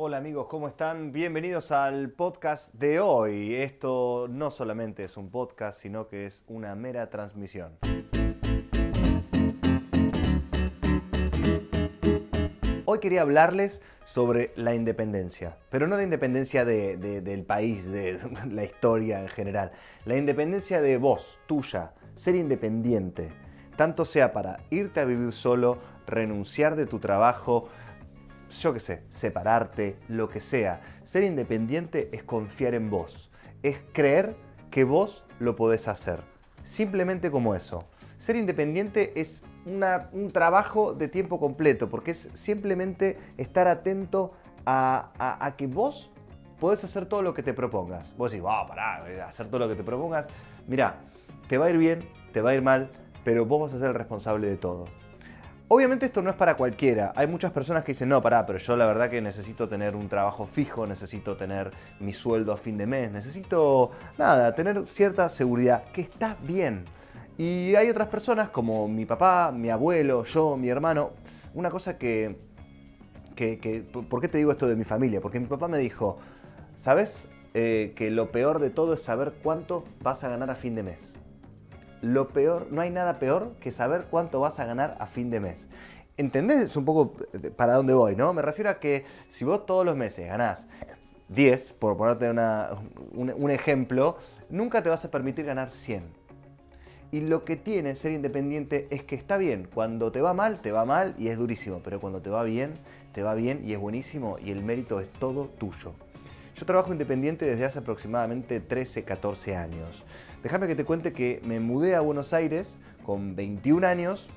Hola amigos, ¿cómo están? Bienvenidos al podcast de hoy. Esto no solamente es un podcast, sino que es una mera transmisión. Hoy quería hablarles sobre la independencia, pero no la independencia de- de- del país, de la historia en general, la independencia de vos, tuya, ser independiente, tanto sea para irte a vivir solo, renunciar de tu trabajo, yo qué sé, separarte, lo que sea. Ser independiente es confiar en vos, es creer que vos lo podés hacer. Simplemente como eso. Ser independiente es una- un trabajo de tiempo completo, porque es simplemente estar atento a, a- que vos podés hacer todo lo que te propongas. Vos decís, va, pará, hacer todo lo que te propongas. Mirá, te va a ir bien, te va a ir mal, pero vos vas a ser el responsable de todo. Obviamente esto no es para cualquiera. Hay muchas personas que dicen, no, pará, pero yo la verdad que necesito tener un trabajo fijo, necesito tener mi sueldo a fin de mes, necesito, nada, tener cierta seguridad, que está bien. Y hay otras personas como mi papá, mi abuelo, yo, mi hermano. Una cosa que, que, que- ¿Por qué te digo esto de mi familia? Porque mi papá me dijo, ¿sabes? Eh, que lo peor de todo es saber cuánto vas a ganar a fin de mes lo peor, no hay nada peor que saber cuánto vas a ganar a fin de mes. ¿Entendés un poco para dónde voy, no? Me refiero a que si vos todos los meses ganás 10, por ponerte una- un, un ejemplo, nunca te vas a permitir ganar 100. Y lo que tiene ser independiente es que está bien, cuando te va mal, te va mal y es durísimo, pero cuando te va bien, te va bien y es buenísimo y el mérito es todo tuyo. Yo trabajo independiente desde hace aproximadamente 13, 14 años. Déjame que te cuente que me mudé a Buenos Aires con 21 años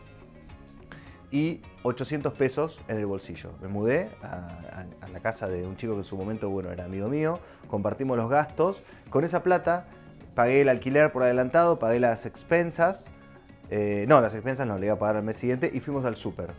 y 800 pesos en el bolsillo. Me mudé a, la casa de un chico que en su momento, bueno, era amigo mío, compartimos los gastos. Con esa plata pagué el alquiler por adelantado, pagué las expensas. Eh, no, las expensas no, le iba a pagar al mes siguiente y fuimos al súper.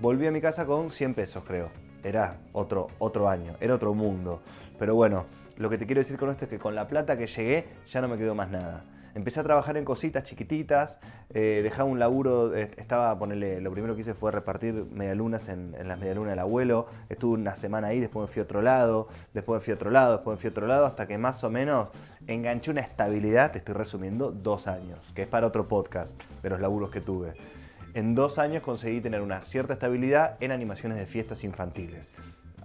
Volví a mi casa con 100 pesos, creo. Era otro, otro año, era otro mundo. Pero bueno, lo que te quiero decir con esto es que con la plata que llegué ya no me quedó más nada. Empecé a trabajar en cositas chiquititas, eh, dejaba un laburo, estaba, ponele, lo primero que hice fue repartir medialunas en, en las medialunas del abuelo, estuve una semana ahí, después me fui a otro lado, después me fui a otro lado, después me fui a otro lado, hasta que más o menos enganché una estabilidad, te estoy resumiendo, dos años, que es para otro podcast de los laburos que tuve. En dos años conseguí tener una cierta estabilidad en animaciones de fiestas infantiles.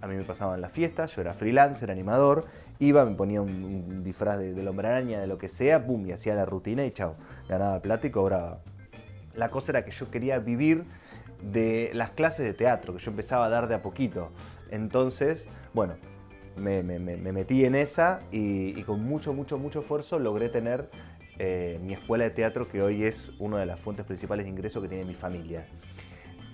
A mí me pasaban las fiestas, yo era freelancer, animador, iba, me ponía un, disfraz de, del hombre araña, de lo que sea, pum, y hacía la rutina y chao, ganaba plata y cobraba. La cosa era que yo quería vivir de las clases de teatro, que yo empezaba a dar de a poquito. Entonces, bueno, me, me- me- me metí en esa y, y con mucho, mucho, mucho esfuerzo logré tener eh, mi escuela de teatro, que hoy es una de las fuentes principales de ingreso que tiene mi familia.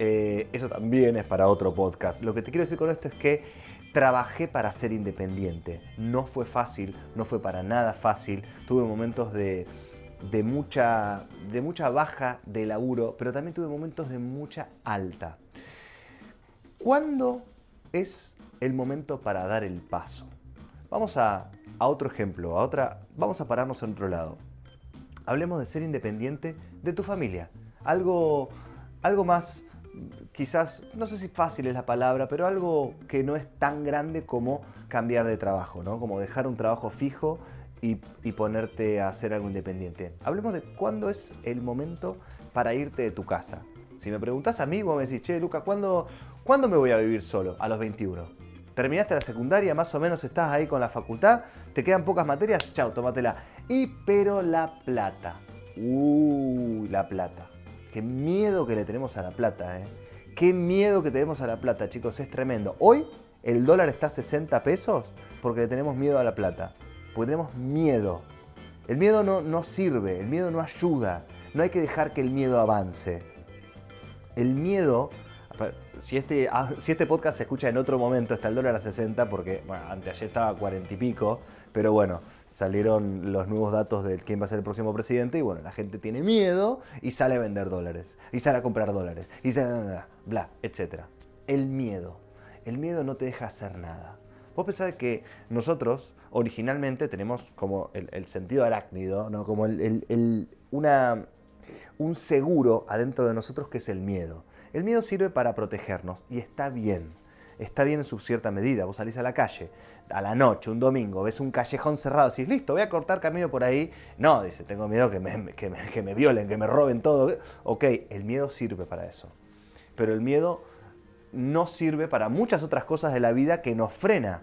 Eh, eso también es para otro podcast. Lo que te quiero decir con esto es que trabajé para ser independiente. No fue fácil, no fue para nada fácil. Tuve momentos de, mucha baja de laburo, pero también tuve momentos de mucha alta. ¿Cuándo es el momento para dar el paso? Vamos a, a otro ejemplo, a otra, vamos a pararnos en otro lado. Hablemos de ser independiente de tu familia. Algo, algo más, quizás, no sé si fácil es la palabra, pero algo que no es tan grande como cambiar de trabajo, ¿no? Como dejar un trabajo fijo y, y ponerte a hacer algo independiente. Hablemos de cuándo es el momento para irte de tu casa. Si me preguntas a mí, vos me decís, che, Luca, ¿cuándo, ¿cuándo me voy a vivir solo? A los 21 terminaste la secundaria, más o menos estás ahí con la facultad, te quedan pocas materias, chau, tómatela. Y pero la plata. Uy, la plata. Qué miedo que le tenemos a la plata, ¿eh? Qué miedo que tenemos a la plata, chicos, es tremendo. Hoy el dólar está a 60 pesos porque le tenemos miedo a la plata. Porque tenemos miedo. El miedo no, no sirve, el miedo no ayuda. No hay que dejar que el miedo avance. El miedo si este, ah, si este podcast se escucha en otro momento, está el dólar a 60, porque bueno, anteayer estaba a 40 y pico, pero bueno, salieron los nuevos datos de quién va a ser el próximo presidente y bueno, la gente tiene miedo y sale a vender dólares, y sale a comprar dólares, y sale, bla, bla, etc. El miedo. El miedo no te deja hacer nada. Vos pensás que nosotros originalmente tenemos como el, sentido arácnido, ¿no? como el, el, una, un seguro adentro de nosotros que es el miedo. El miedo sirve para protegernos y está bien. Está bien en su cierta medida. Vos salís a la calle a la noche, un domingo, ves un callejón cerrado, decís, listo, voy a cortar camino por ahí. No, dice, tengo miedo que me, que me, que me violen, que me roben todo. Ok, el miedo sirve para eso. Pero el miedo no sirve para muchas otras cosas de la vida que nos frena.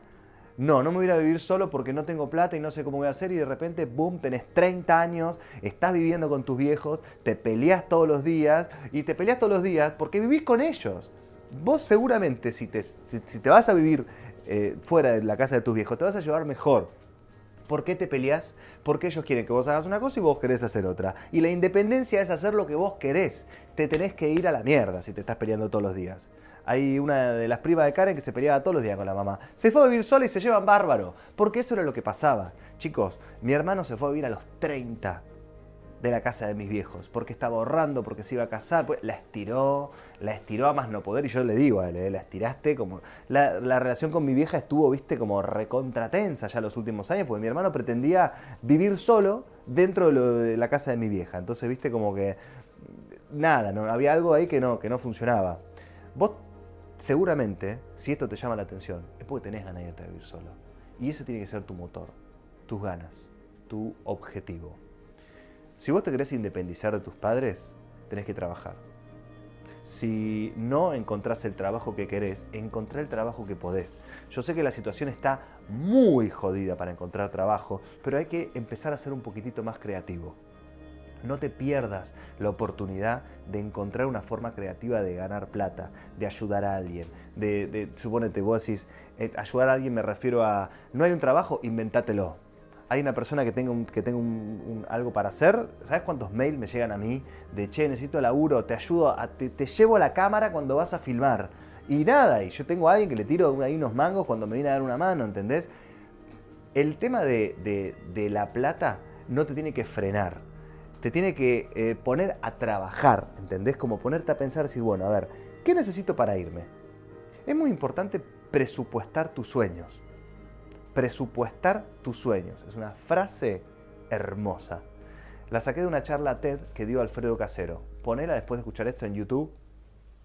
No, no me voy a vivir solo porque no tengo plata y no sé cómo voy a hacer y de repente, boom, tenés 30 años, estás viviendo con tus viejos, te peleas todos los días y te peleas todos los días porque vivís con ellos. Vos seguramente si te, si, te vas a vivir eh, fuera de la casa de tus viejos, te vas a llevar mejor. ¿Por qué te peleas? Porque ellos quieren que vos hagas una cosa y vos querés hacer otra. Y la independencia es hacer lo que vos querés. Te tenés que ir a la mierda si te estás peleando todos los días. Hay una de las primas de Karen que se peleaba todos los días con la mamá. Se fue a vivir sola y se llevan bárbaro. Porque eso era lo que pasaba. Chicos, mi hermano se fue a vivir a los 30 de la casa de mis viejos, porque estaba ahorrando, porque se iba a casar, pues la estiró, la estiró a más no poder, y yo le digo a él, eh, la estiraste como... La, relación con mi vieja estuvo, viste, como recontratensa ya los últimos años, porque mi hermano pretendía vivir solo dentro de, la casa de mi vieja, entonces, viste, como que... Nada, no, había algo ahí que no, que no funcionaba. Vos, seguramente, si esto te llama la atención, es porque tenés ganas de irte a vivir solo. Y ese tiene que ser tu motor, tus ganas, tu objetivo. Si vos te querés independizar de tus padres, tenés que trabajar. Si no encontrás el trabajo que querés, encontrá el trabajo que podés. Yo sé que la situación está muy jodida para encontrar trabajo, pero hay que empezar a ser un poquitito más creativo. No te pierdas la oportunidad de encontrar una forma creativa de ganar plata, de ayudar a alguien. De, supónete, vos decís, eh, ayudar a alguien me refiero a, no hay un trabajo, inventátelo hay una persona que tenga, que tenga algo para hacer, ¿sabes cuántos mails me llegan a mí? De, che, necesito laburo, te ayudo, te, llevo la cámara cuando vas a filmar. Y nada, y yo tengo a alguien que le tiro ahí unos mangos cuando me viene a dar una mano, ¿entendés? El tema de, la plata no te tiene que frenar, te tiene que eh, poner a trabajar, ¿entendés? Como ponerte a pensar, decir, bueno, a ver, ¿qué necesito para irme? Es muy importante presupuestar tus sueños presupuestar tus sueños. Es una frase hermosa. La saqué de una charla TED que dio Alfredo Casero. Ponela después de escuchar esto en YouTube,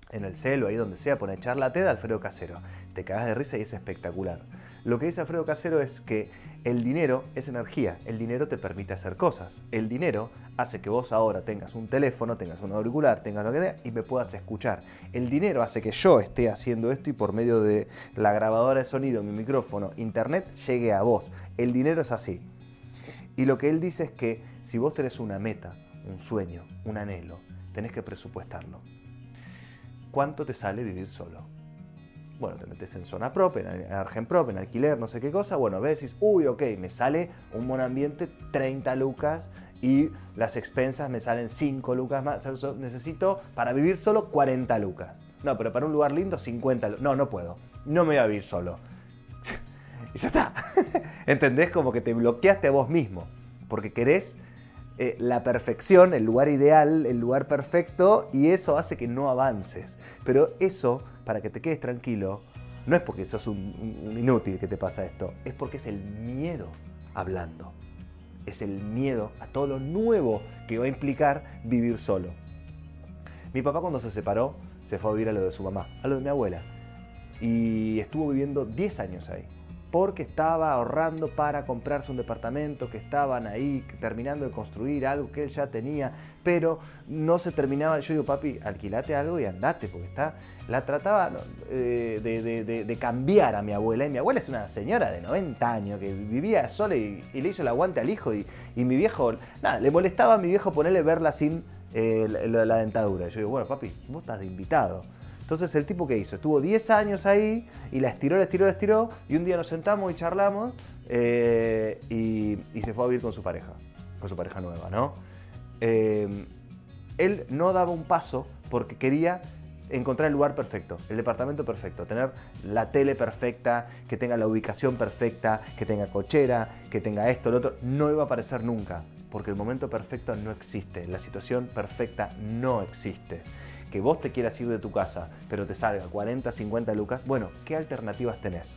en el celo, ahí donde sea, pone charla TED Alfredo Casero. Te cagas de risa y es espectacular. Lo que dice Alfredo Casero es que el dinero es energía, el dinero te permite hacer cosas. El dinero hace que vos ahora tengas un teléfono, tengas un auricular, tengas lo que sea y me puedas escuchar. El dinero hace que yo esté haciendo esto y por medio de la grabadora de sonido, mi micrófono, internet, llegue a vos. El dinero es así. Y lo que él dice es que si vos tenés una meta, un sueño, un anhelo, tenés que presupuestarlo. ¿Cuánto te sale vivir solo? Bueno, te metes en zona prop, en Argen prop, en alquiler, no sé qué cosa, bueno, ves y dices, uy, ok, me sale un buen ambiente 30 lucas y las expensas me salen 5 lucas más, necesito para vivir solo 40 lucas. No, pero para un lugar lindo 50 No, no puedo, no me voy a vivir solo. y ya está. ¿Entendés? Como que te bloqueaste a vos mismo, porque querés eh, la perfección, el lugar ideal, el lugar perfecto, y eso hace que no avances. Pero eso, para que te quedes tranquilo, no es porque sos un, un inútil que te pasa esto, es porque es el miedo hablando. Es el miedo a todo lo nuevo que va a implicar vivir solo. Mi papá cuando se separó se fue a vivir a lo de su mamá, a lo de mi abuela. Y estuvo viviendo 10 años ahí porque estaba ahorrando para comprarse un departamento, que estaban ahí terminando de construir algo que él ya tenía, pero no se terminaba. Yo digo, papi, alquilate algo y andate, porque está. La trataba eh, de, cambiar a mi abuela, y mi abuela es una señora de 90 años que vivía sola y, le hizo el aguante al hijo, y, mi viejo, nada, le molestaba a mi viejo ponerle verla sin eh, la, la dentadura. Yo digo, bueno, papi, vos estás de invitado entonces el tipo que hizo, estuvo 10 años ahí y la estiró, la estiró, la estiró y un día nos sentamos y charlamos eh, y, se fue a vivir con su pareja, con su pareja nueva, ¿no? Eh, él no daba un paso porque quería encontrar el lugar perfecto, el departamento perfecto, tener la tele perfecta, que tenga la ubicación perfecta, que tenga cochera, que tenga esto, lo otro. No iba a aparecer nunca, porque el momento perfecto no existe, la situación perfecta no existe que vos te quieras ir de tu casa, pero te salga 40, 50 lucas, bueno, ¿qué alternativas tenés?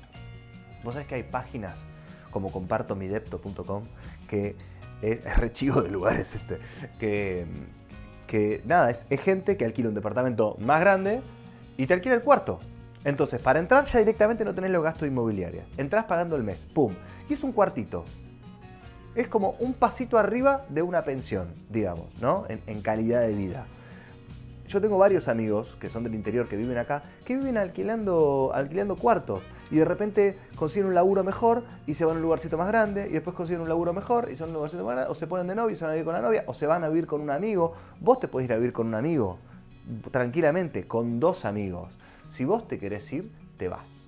Vos sabés que hay páginas como compartomidepto.com que es, es rechivo de lugares, este, que, que nada, es, gente que alquila un departamento más grande y te alquila el cuarto. Entonces, para entrar ya directamente no tenés los gastos inmobiliarios. Entrás pagando el mes, ¡pum! Y es un cuartito. Es como un pasito arriba de una pensión, digamos, ¿no? En, calidad de vida. Yo tengo varios amigos que son del interior, que viven acá, que viven alquilando, alquilando cuartos y de repente consiguen un laburo mejor y se van a un lugarcito más grande y después consiguen un laburo mejor y son un lugarcito más grande o se ponen de novio y se van a vivir con la novia o se van a vivir con un amigo. Vos te podés ir a vivir con un amigo tranquilamente, con dos amigos. Si vos te querés ir, te vas.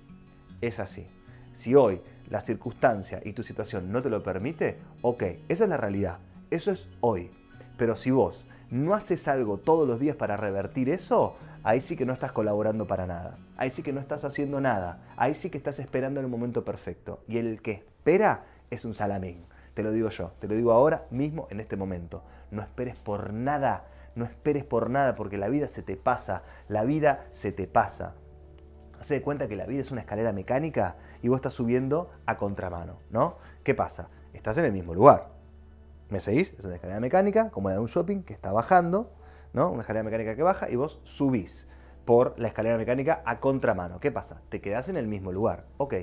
Es así. Si hoy la circunstancia y tu situación no te lo permite, ok, esa es la realidad. Eso es hoy. Pero si vos no haces algo todos los días para revertir eso, ahí sí que no estás colaborando para nada. Ahí sí que no estás haciendo nada. Ahí sí que estás esperando el momento perfecto. Y el que espera es un salamín. Te lo digo yo, te lo digo ahora mismo en este momento. No esperes por nada no esperes por nada porque la vida se te pasa, la vida se te pasa. Hace de cuenta que la vida es una escalera mecánica y vos estás subiendo a contramano, ¿no? ¿Qué pasa? Estás en el mismo lugar. ¿Me seguís? Es una escalera mecánica, como la de un shopping, que está bajando, ¿no? Una escalera mecánica que baja y vos subís por la escalera mecánica a contramano. ¿Qué pasa? Te quedás en el mismo lugar. Ok,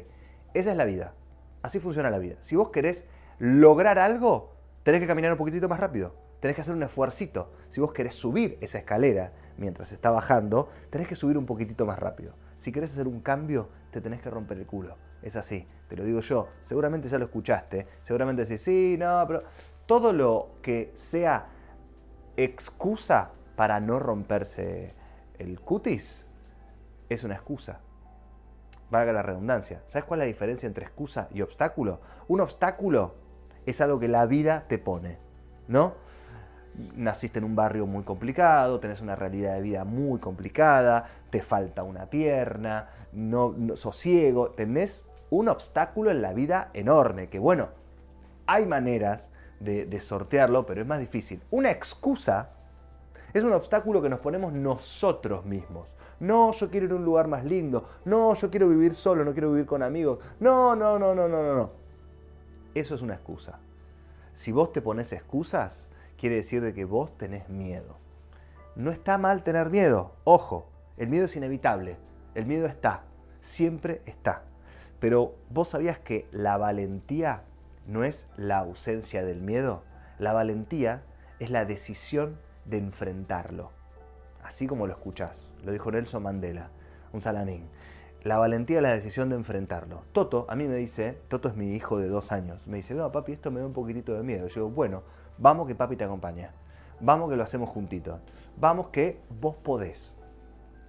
esa es la vida. Así funciona la vida. Si vos querés lograr algo, tenés que caminar un poquitito más rápido tenés que hacer un esfuercito. Si vos querés subir esa escalera mientras está bajando, tenés que subir un poquitito más rápido. Si querés hacer un cambio, te tenés que romper el culo. Es así, te lo digo yo. Seguramente ya lo escuchaste. Seguramente decís, sí, no, pero todo lo que sea excusa para no romperse el cutis es una excusa. Valga la redundancia. ¿Sabes cuál es la diferencia entre excusa y obstáculo? Un obstáculo es algo que la vida te pone, ¿no? naciste en un barrio muy complicado, tenés una realidad de vida muy complicada, te falta una pierna, no, sos ciego, tenés un obstáculo en la vida enorme, que bueno, hay maneras de, sortearlo, pero es más difícil. Una excusa es un obstáculo que nos ponemos nosotros mismos. No, yo quiero ir a un lugar más lindo. No, yo quiero vivir solo, no quiero vivir con amigos. No, no, no, no, no, no, no. Eso es una excusa. Si vos te pones excusas, quiere decir de que vos tenés miedo. No está mal tener miedo, ojo, el miedo es inevitable, el miedo está, siempre está. Pero vos sabías que la valentía no es la ausencia del miedo, la valentía es la decisión de enfrentarlo. Así como lo escuchás, lo dijo Nelson Mandela, un salamín. La valentía es la decisión de enfrentarlo. Toto a mí me dice, Toto es mi hijo de dos años, me dice, no papi, esto me da un poquitito de miedo. Yo digo, bueno, Vamos que papi te acompaña. Vamos que lo hacemos juntitos. Vamos que vos podés.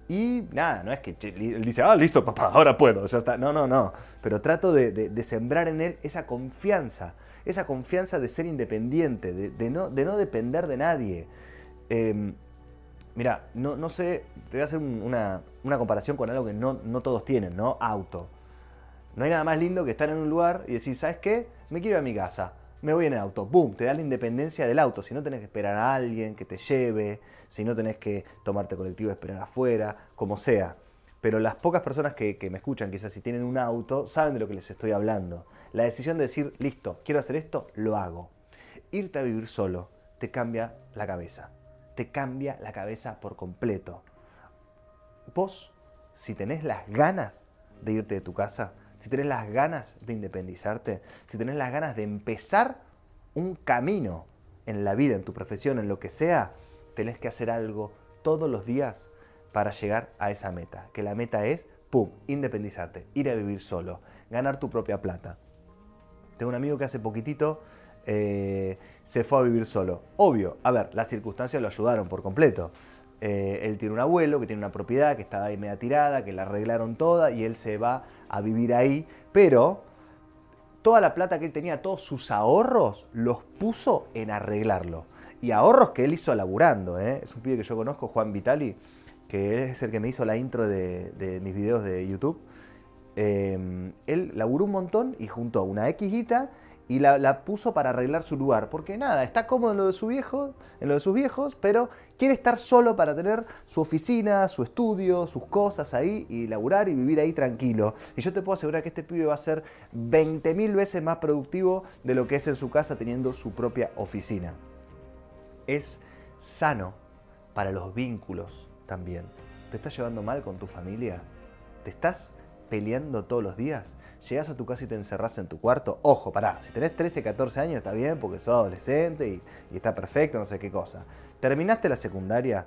Y nada, no es que él dice, ah, listo, papá, ahora puedo, ya está. No, no, no. Pero trato de, sembrar en él esa confianza, esa confianza de ser independiente, de, no, de no, depender de nadie. Em, mira, no, no, sé, te voy a hacer una, una comparación con algo que no, no, todos tienen, ¿no? Auto. No hay nada más lindo que estar en un lugar y decir, ¿sabes qué? Me quiero ir a mi casa me voy en el auto. ¡Boom! Te da la independencia del auto. Si no tenés que esperar a alguien que te lleve, si no tenés que tomarte colectivo esperar afuera, como sea. Pero las pocas personas que, me escuchan, quizás si tienen un auto, saben de lo que les estoy hablando. La decisión de decir, listo, quiero hacer esto, lo hago. Irte a vivir solo te cambia la cabeza. Te cambia la cabeza por completo. Vos, si tenés las ganas de irte de tu casa, si tenés las ganas de independizarte, si tenés las ganas de empezar un camino en la vida, en tu profesión, en lo que sea, tenés que hacer algo todos los días para llegar a esa meta. Que la meta es, ¡pum!, independizarte, ir a vivir solo, ganar tu propia plata. Tengo un amigo que hace poquitito eh, se fue a vivir solo. Obvio, a ver, las circunstancias lo ayudaron por completo. Eh, él tiene un abuelo que tiene una propiedad que estaba ahí media tirada, que la arreglaron toda y él se va a vivir ahí, pero toda la plata que él tenía, todos sus ahorros, los puso en arreglarlo. Y ahorros que él hizo laburando, ¿eh? es un pibe que yo conozco, Juan Vitali, que es el que me hizo la intro de, mis videos de YouTube. Eh, él laburó un montón y juntó una X y la, puso para arreglar su lugar. Porque nada, está cómodo en lo de su viejo, en lo de sus viejos, pero quiere estar solo para tener su oficina, su estudio, sus cosas ahí y laburar y vivir ahí tranquilo. Y yo te puedo asegurar que este pibe va a ser 20.000 veces más productivo de lo que es en su casa teniendo su propia oficina. Es sano para los vínculos también. ¿Te estás llevando mal con tu familia? ¿Te estás peleando todos los días? Llegás a tu casa y te encerrás en tu cuarto. Ojo, pará, si tenés 13, 14 años está bien porque sos adolescente y, está perfecto, no sé qué cosa. Terminaste la secundaria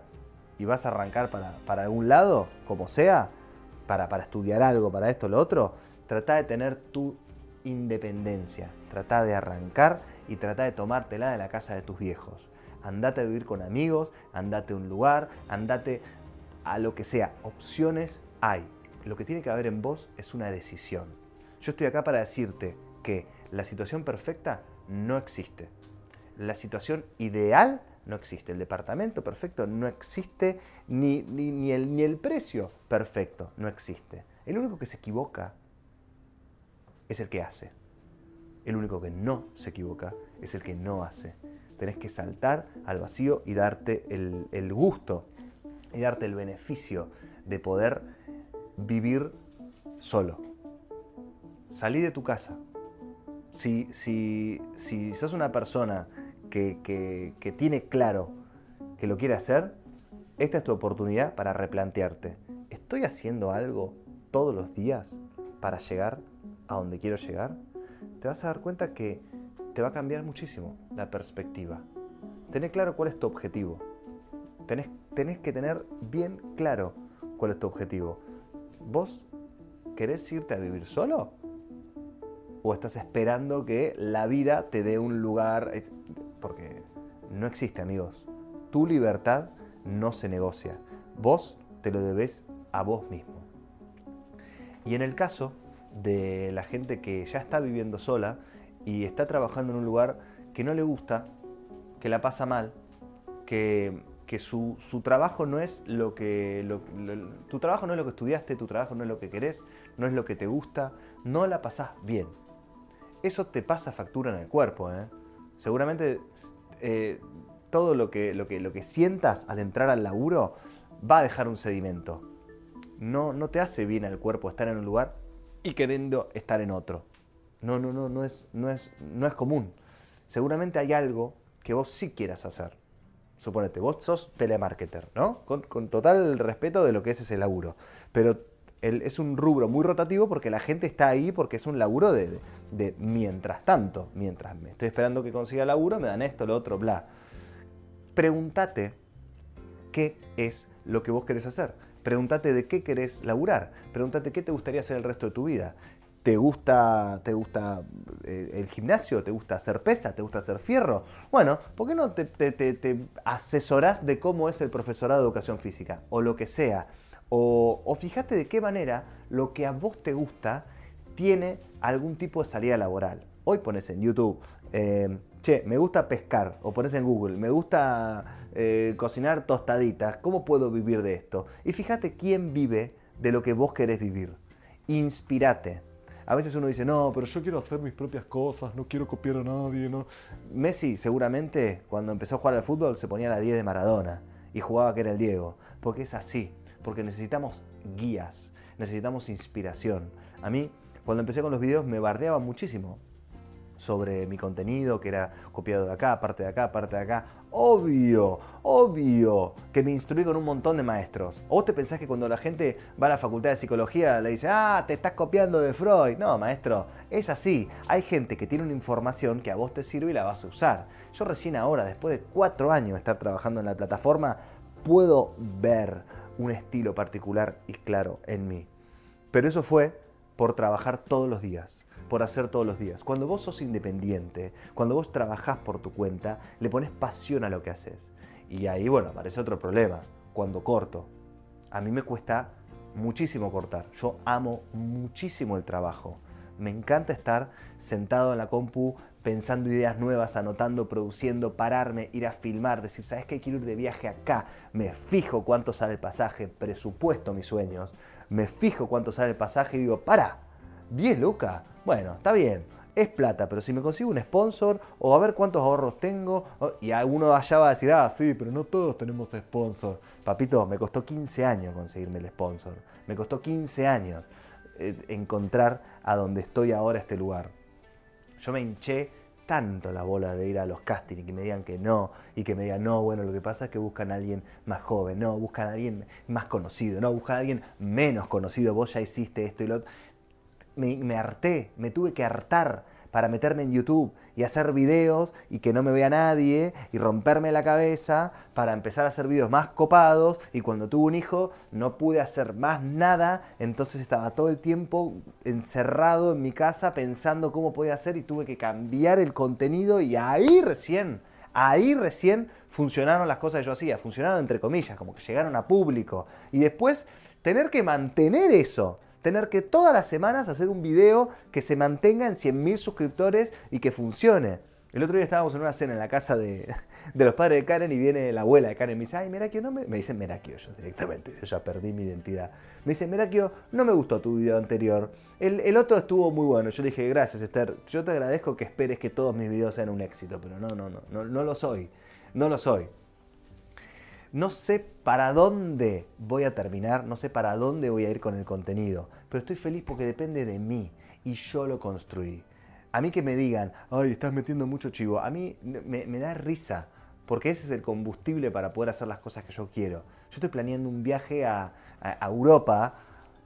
y vas a arrancar para, para algún lado, como sea, para, para estudiar algo, para esto, lo otro. Trata de tener tu independencia. Trata de arrancar y trata de tomártela de la casa de tus viejos. Andate a vivir con amigos, andate a un lugar, andate a lo que sea. Opciones hay. Lo que tiene que haber en vos es una decisión. Yo estoy acá para decirte que la situación perfecta no existe. La situación ideal no existe. El departamento perfecto no existe, ni, ni, el, ni el precio perfecto no existe. El único que se equivoca es el que hace. El único que no se equivoca es el que no hace. Tenés que saltar al vacío y darte el, el gusto y darte el beneficio de poder vivir solo. Salí de tu casa. Si, si, si sos una persona que, que, tiene claro que lo quiere hacer, esta es tu oportunidad para replantearte. ¿Estoy haciendo algo todos los días para llegar a donde quiero llegar? Te vas a dar cuenta que te va a cambiar muchísimo la perspectiva. Tenés claro cuál es tu objetivo. Tenés que tener bien claro cuál es tu objetivo. ¿Vos querés irte a vivir solo? ¿O estás esperando que la vida te dé un lugar? Porque no existe, amigos. Tu libertad no se negocia. Vos te lo debes a vos mismo. Y en el caso de la gente que ya está viviendo sola y está trabajando en un lugar que no le gusta, que la pasa mal, que que su, trabajo no es lo que... tu trabajo no es lo que estudiaste, tu trabajo no es lo que querés, no es lo que te gusta, no la pasás bien. Eso te pasa factura en el cuerpo. ¿eh? Seguramente eh, todo lo que, lo, que, lo que sientas al entrar al laburo va a dejar un sedimento. No, no te hace bien al cuerpo estar en un lugar y queriendo estar en otro. No, no, no, no es, no es, no es común. Seguramente hay algo que vos sí quieras hacer suponete, vos sos telemarketer, ¿no? Con, total respeto de lo que es ese laburo. Pero es un rubro muy rotativo porque la gente está ahí porque es un laburo de, mientras tanto, mientras me estoy esperando que consiga laburo, me dan esto, lo otro, bla. Pregúntate qué es lo que vos querés hacer. Pregúntate de qué querés laburar. Pregúntate qué te gustaría hacer el resto de tu vida. ¿Te gusta, te gusta eh, el gimnasio? ¿Te gusta hacer pesa? ¿Te gusta hacer fierro? Bueno, ¿por qué no te, te, asesorás de cómo es el profesorado de educación física? O lo que sea. O, fíjate de qué manera lo que a vos te gusta tiene algún tipo de salida laboral. Hoy pones en YouTube, eh, che, me gusta pescar, o pones en Google, me gusta eh, cocinar tostaditas, ¿cómo puedo vivir de esto? Y fíjate quién vive de lo que vos querés vivir. Inspirate. A veces uno dice, no, pero yo quiero hacer mis propias cosas, no quiero copiar a nadie. ¿no? Messi seguramente cuando empezó a jugar al fútbol se ponía la 10 de Maradona y jugaba que era el Diego, porque es así, porque necesitamos guías, necesitamos inspiración. A mí, cuando empecé con los videos, me bardeaba muchísimo sobre mi contenido, que era copiado de acá, parte de acá, parte de acá. Obvio, obvio que me instruí con un montón de maestros. ¿O vos te pensás que cuando la gente va a la facultad de psicología le dice, ah, te estás copiando de Freud? No, maestro, es así. Hay gente que tiene una información que a vos te sirve y la vas a usar. Yo recién ahora, después de cuatro años de estar trabajando en la plataforma, puedo ver un estilo particular y claro en mí. Pero eso fue por trabajar todos los días por hacer todos los días. Cuando vos sos independiente, cuando vos trabajás por tu cuenta, le pones pasión a lo que haces. Y ahí, bueno, aparece otro problema. Cuando corto. A mí me cuesta muchísimo cortar. Yo amo muchísimo el trabajo. Me encanta estar sentado en la compu pensando ideas nuevas, anotando, produciendo, pararme, ir a filmar, decir, ¿sabes qué? Quiero ir de viaje acá. Me fijo cuánto sale el pasaje, presupuesto mis sueños. Me fijo cuánto sale el pasaje y digo, para, 10 lucas. Bueno, está bien, es plata, pero si me consigo un sponsor o a ver cuántos ahorros tengo, y alguno allá va a decir, ah, sí, pero no todos tenemos sponsor. Papito, me costó 15 años conseguirme el sponsor. Me costó 15 años eh, encontrar a donde estoy ahora este lugar. Yo me hinché tanto la bola de ir a los castings y que me digan que no, y que me digan, no, bueno, lo que pasa es que buscan a alguien más joven, no, buscan a alguien más conocido, no, buscan a alguien menos conocido, vos ya hiciste esto y lo otro. Me, me harté, me tuve que hartar para meterme en YouTube y hacer videos y que no me vea nadie y romperme la cabeza para empezar a hacer videos más copados. Y cuando tuve un hijo no pude hacer más nada, entonces estaba todo el tiempo encerrado en mi casa pensando cómo podía hacer y tuve que cambiar el contenido. Y ahí recién, ahí recién funcionaron las cosas que yo hacía, funcionaron entre comillas, como que llegaron a público. Y después tener que mantener eso tener que todas las semanas hacer un video que se mantenga en 100.000 suscriptores y que funcione. El otro día estábamos en una cena en la casa de, los padres de Karen y viene la abuela de Karen y me dice, ay, Merakio, no me... Me dicen Merakio yo directamente, yo ya perdí mi identidad. Me dice, Merakio, no me gustó tu video anterior. El, otro estuvo muy bueno. Yo le dije, gracias Esther, yo te agradezco que esperes que todos mis videos sean un éxito, pero no, no, no, no, no lo soy. No lo soy. No sé para dónde voy a terminar, no sé para dónde voy a ir con el contenido, pero estoy feliz porque depende de mí y yo lo construí. A mí que me digan, ay, estás metiendo mucho chivo, a mí me, da risa, porque ese es el combustible para poder hacer las cosas que yo quiero. Yo estoy planeando un viaje a, Europa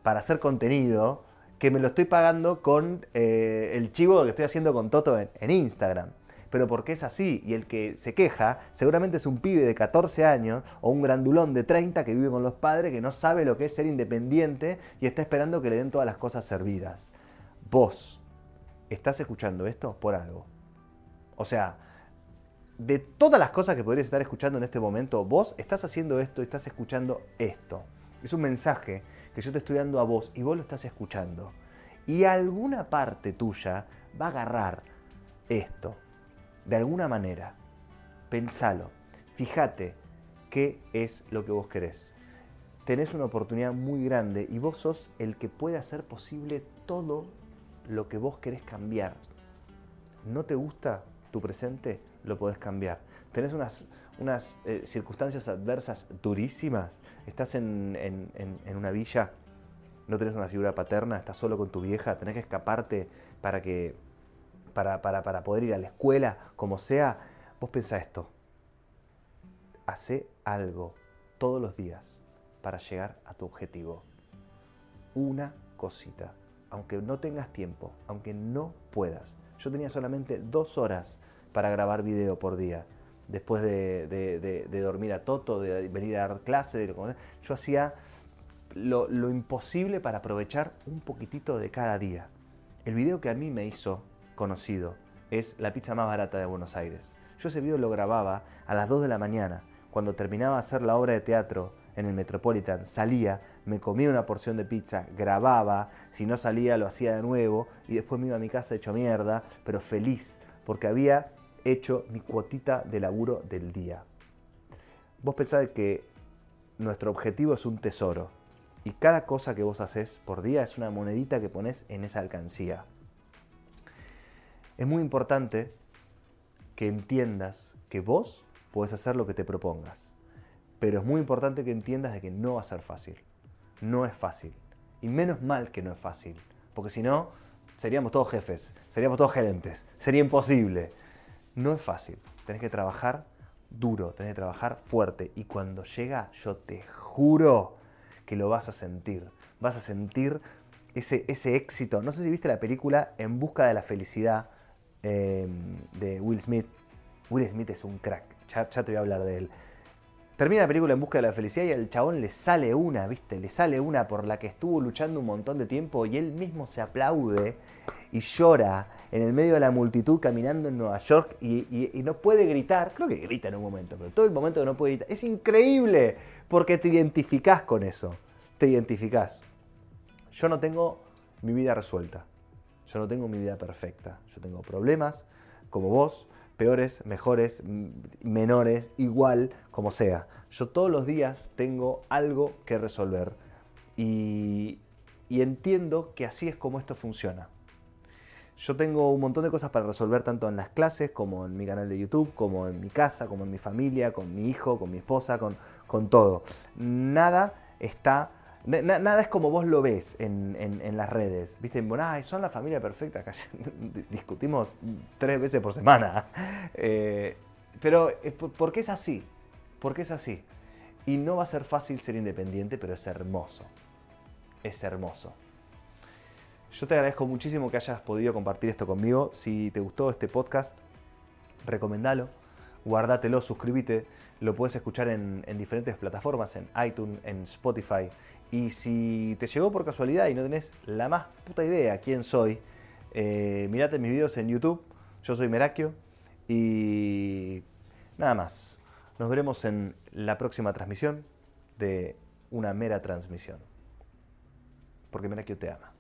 para hacer contenido que me lo estoy pagando con eh, el chivo que estoy haciendo con Toto en Instagram pero porque es así. Y el que se queja seguramente es un pibe de 14 años o un grandulón de 30 que vive con los padres, que no sabe lo que es ser independiente y está esperando que le den todas las cosas servidas. Vos, ¿estás escuchando esto por algo? O sea, de todas las cosas que podrías estar escuchando en este momento, vos estás haciendo esto, estás escuchando esto. Es un mensaje que yo te estoy dando a vos y vos lo estás escuchando. Y alguna parte tuya va a agarrar esto de alguna manera, pensalo, fíjate qué es lo que vos querés. Tenés una oportunidad muy grande y vos sos el que puede hacer posible todo lo que vos querés cambiar. ¿No te gusta tu presente? Lo podés cambiar. Tenés unas, unas eh, circunstancias adversas durísimas. Estás en, en una villa, no tenés una figura paterna, estás solo con tu vieja, tenés que escaparte para que para, poder ir a la escuela, como sea, vos pensá esto. Hace algo todos los días para llegar a tu objetivo. Una cosita. Aunque no tengas tiempo, aunque no puedas. Yo tenía solamente dos horas para grabar video por día. Después de, dormir a Toto, de venir a dar clase, yo hacía lo, lo imposible para aprovechar un poquitito de cada día. El video que a mí me hizo conocido es la pizza más barata de Buenos Aires. Yo ese video lo grababa a las 2 de la mañana. Cuando terminaba de hacer la obra de teatro en el Metropolitan, salía, me comía una porción de pizza, grababa, si no salía lo hacía de nuevo y después me iba a mi casa hecho mierda, pero feliz porque había hecho mi cuotita de laburo del día. Vos pensás que nuestro objetivo es un tesoro y cada cosa que vos haces por día es una monedita que pones en esa alcancía. Es muy importante que entiendas que vos puedes hacer lo que te propongas. Pero es muy importante que entiendas de que no va a ser fácil. No es fácil. Y menos mal que no es fácil. Porque si no, seríamos todos jefes, seríamos todos gerentes. Sería imposible. No es fácil. Tenés que trabajar duro, tenés que trabajar fuerte. Y cuando llega, yo te juro que lo vas a sentir. Vas a sentir ese, ese éxito. No sé si viste la película En Busca de la Felicidad Em, de Will Smith. Will Smith es un crack, ya, te voy a hablar de él. Termina la película en busca de la felicidad y al chabón le sale una, ¿viste? Le sale una por la que estuvo luchando un montón de tiempo y él mismo se aplaude y llora en el medio de la multitud caminando en Nueva York y, no puede gritar. Creo que grita en un momento, pero todo el momento no puede gritar. Es increíble porque te identificás con eso. Te identificás. Yo no tengo mi vida resuelta. Yo no tengo mi vida perfecta. Yo tengo problemas, como vos, peores, mejores, menores, igual, como sea. Yo todos los días tengo algo que resolver y, entiendo que así es como esto funciona. Yo tengo un montón de cosas para resolver tanto en las clases como en mi canal de YouTube, como en mi casa, como en mi familia, con mi hijo, con mi esposa, con, con todo. Nada está nada es como vos lo ves en, las redes. Viste, bueno, son la familia perfecta. discutimos tres veces por semana. Eh, pero, ¿por qué es así? Porque es así. Y no va a ser fácil ser independiente, pero es hermoso. Es hermoso. Yo te agradezco muchísimo que hayas podido compartir esto conmigo. Si te gustó este podcast, recomendalo, guárdatelo, suscríbete. Lo puedes escuchar en, diferentes plataformas, en iTunes, en Spotify. Y si te llegó por casualidad y no tenés la más puta idea quién soy, eh, mirate mis videos en YouTube. Yo soy Merakio. Y nada más. Nos veremos en la próxima transmisión de una mera transmisión. Porque Merakio te ama.